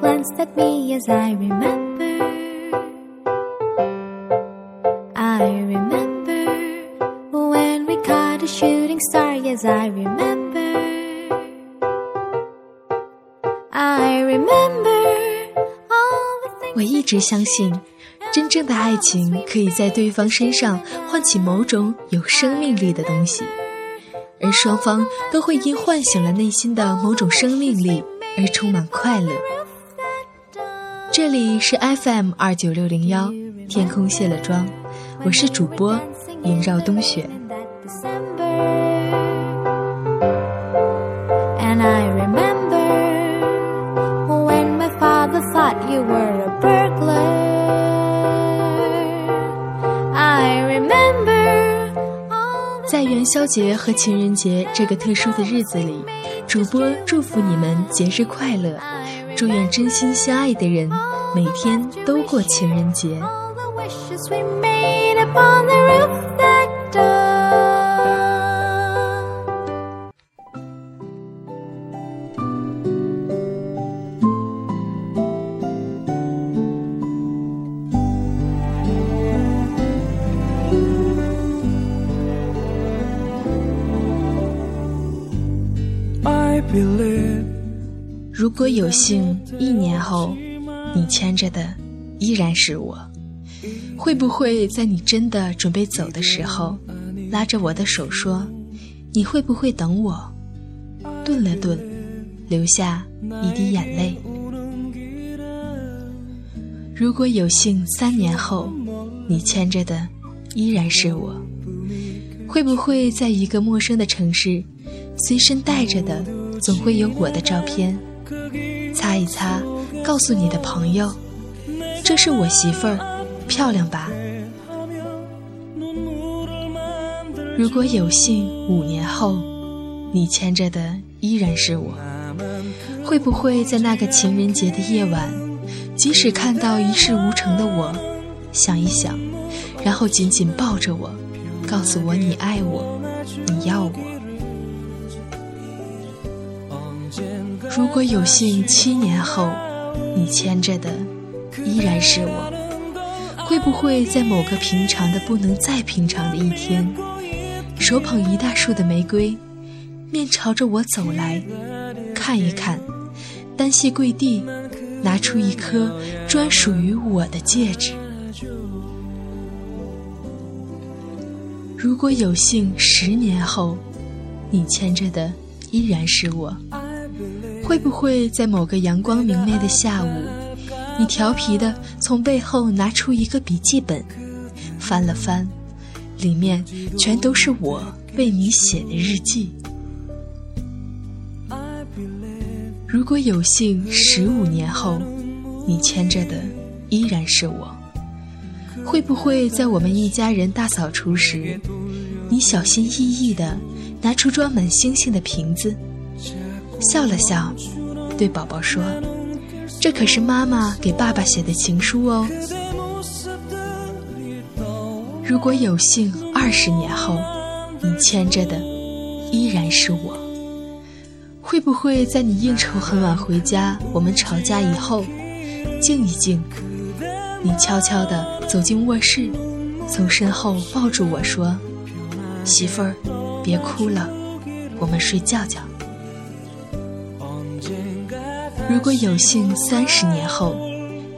glanced at me as I remember. I remember when we caught a shooting star. Yes, I remember. I remember all the things. 我一直相信，真正的爱情可以在对方身上唤起某种有生命力的东西，而双方都会因唤醒了内心的某种生命力而充满快乐。这里是 FM 二九六零幺，天空卸了妆，我是主播萦绕冬雪。在元宵节和情人节这个特殊的日子里，主播祝福你们节日快乐，祝愿真心相爱的人每天都过情人节。如果有幸一年后你牵着的依然是我，会不会在你真的准备走的时候，拉着我的手说：“你会不会等我？”顿了顿，流下一滴眼泪。如果有幸三年后，你牵着的依然是我，会不会在一个陌生的城市，随身带着的总会有我的照片？擦一擦，告诉你的朋友，这是我媳妇儿，漂亮吧？如果有幸五年后，你牵着的依然是我，会不会在那个情人节的夜晚，即使看到一事无成的我，想一想，然后紧紧抱着我，告诉我你爱我，你要我。如果有幸七年后，你牵着的依然是我，会不会在某个平常的不能再平常的一天，手捧一大束的玫瑰，面朝着我走来，看一看，单膝跪地，拿出一颗专属于我的戒指？如果有幸十年后，你牵着的依然是我。会不会在某个阳光明媚的下午，你调皮的从背后拿出一个笔记本，翻了翻，里面全都是我为你写的日记？如果有幸十五年后，你牵着的依然是我，会不会在我们一家人大扫除时，你小心翼翼的拿出装满星星的瓶子？笑了笑，对宝宝说：“这可是妈妈给爸爸写的情书哦。”如果有幸二十年后，你牵着的依然是我，会不会在你应酬很晚回家，我们吵架以后，静一静，你悄悄地走进卧室，从身后抱住我说：“媳妇儿，别哭了，我们睡觉觉。”如果有幸三十年后，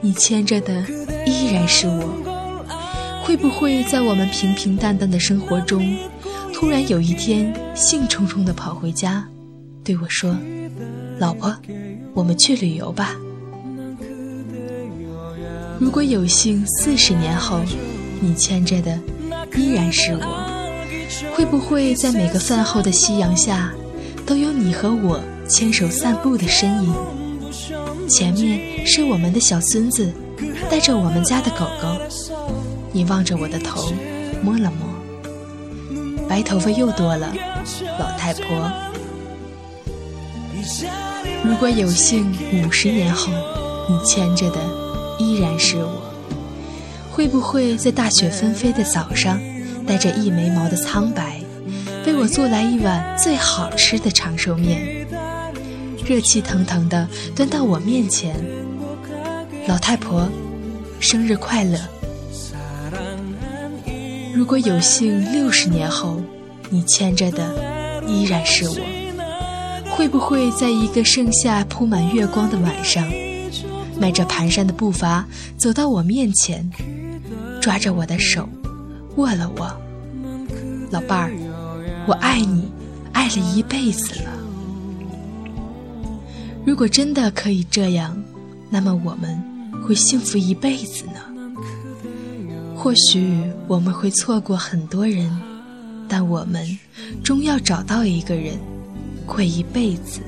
你牵着的依然是我，会不会在我们平平淡淡的生活中，突然有一天兴冲冲地跑回家，对我说：“老婆，我们去旅游吧。”如果有幸四十年后，你牵着的依然是我，会不会在每个饭后的夕阳下，都有你和我牵手散步的身影？前面是我们的小孙子，带着我们家的狗狗。你望着我的头，摸了摸，白头发又多了，老太婆。如果有幸五十年后，你牵着的依然是我，会不会在大雪纷飞的早上，带着一眉毛的苍白，为我做来一碗最好吃的长寿面？热气腾腾的端到我面前，老太婆，生日快乐！如果有幸六十年后，你牵着的依然是我，会不会在一个盛夏铺满月光的晚上，迈着蹒跚的步伐走到我面前，抓着我的手，握了握？老伴儿，我爱你，爱了一辈子了。如果真的可以这样，那么我们会幸福一辈子呢？或许我们会错过很多人，但我们终要找到一个人，过一辈子。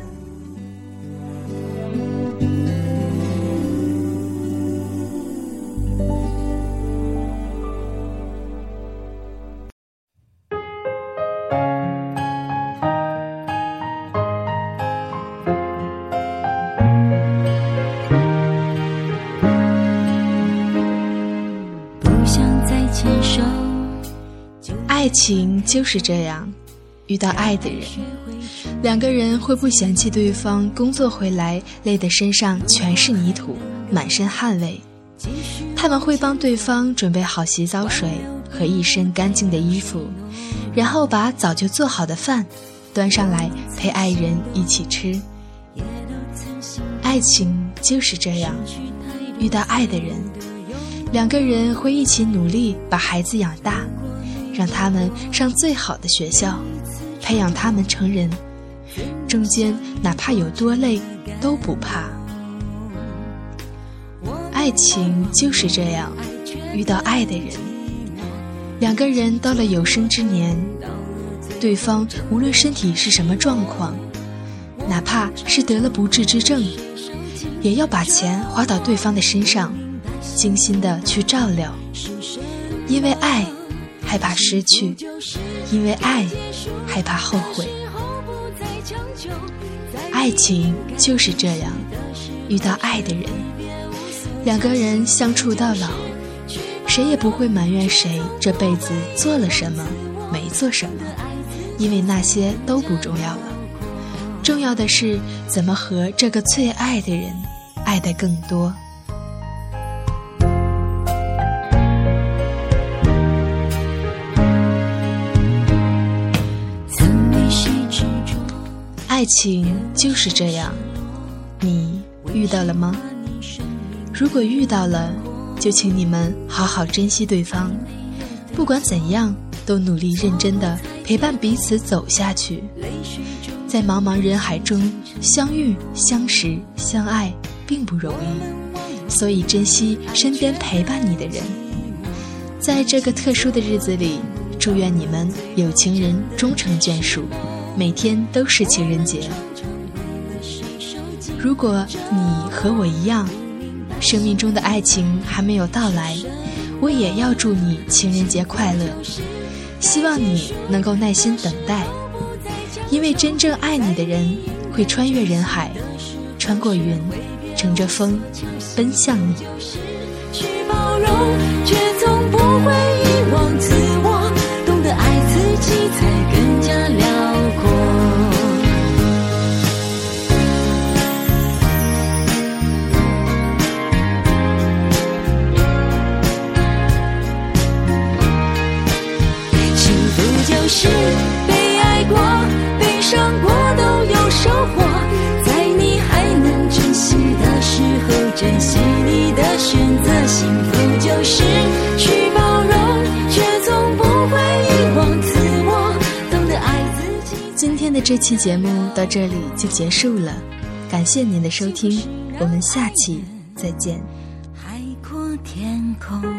情就是这样，遇到爱的人，两个人会不嫌弃对方工作回来累得身上全是泥土，满身汗味。他们会帮对方准备好洗澡水和一身干净的衣服，然后把早就做好的饭端上来陪爱人一起吃。爱情就是这样，遇到爱的人，两个人会一起努力把孩子养大。让他们上最好的学校，培养他们成人，中间哪怕有多累都不怕。爱情就是这样，遇到爱的人，两个人到了有生之年，对方无论身体是什么状况，哪怕是得了不治之症，也要把钱花到对方的身上，精心的去照料，因为爱。害怕失去，因为爱害怕后悔。爱情就是这样，遇到爱的人，两个人相处到老，谁也不会埋怨谁这辈子做了什么，没做什么，因为那些都不重要了。重要的是怎么和这个最爱的人爱得更多。爱情就是这样，你遇到了吗？如果遇到了，就请你们好好珍惜对方，不管怎样，都努力认真的陪伴彼此走下去。在茫茫人海中相遇、相识、相爱，并不容易，所以珍惜身边陪伴你的人。在这个特殊的日子里，祝愿你们有情人终成眷属。每天都是情人节。如果你和我一样，生命中的爱情还没有到来，我也要祝你情人节快乐。希望你能够耐心等待，因为真正爱你的人会穿越人海，穿过云，乘着风，奔向你。去包容，却从不会遗忘自我，懂得爱自己才今天的这期节目到这里就结束了，感谢您的收听，我们下期再见。海阔天空。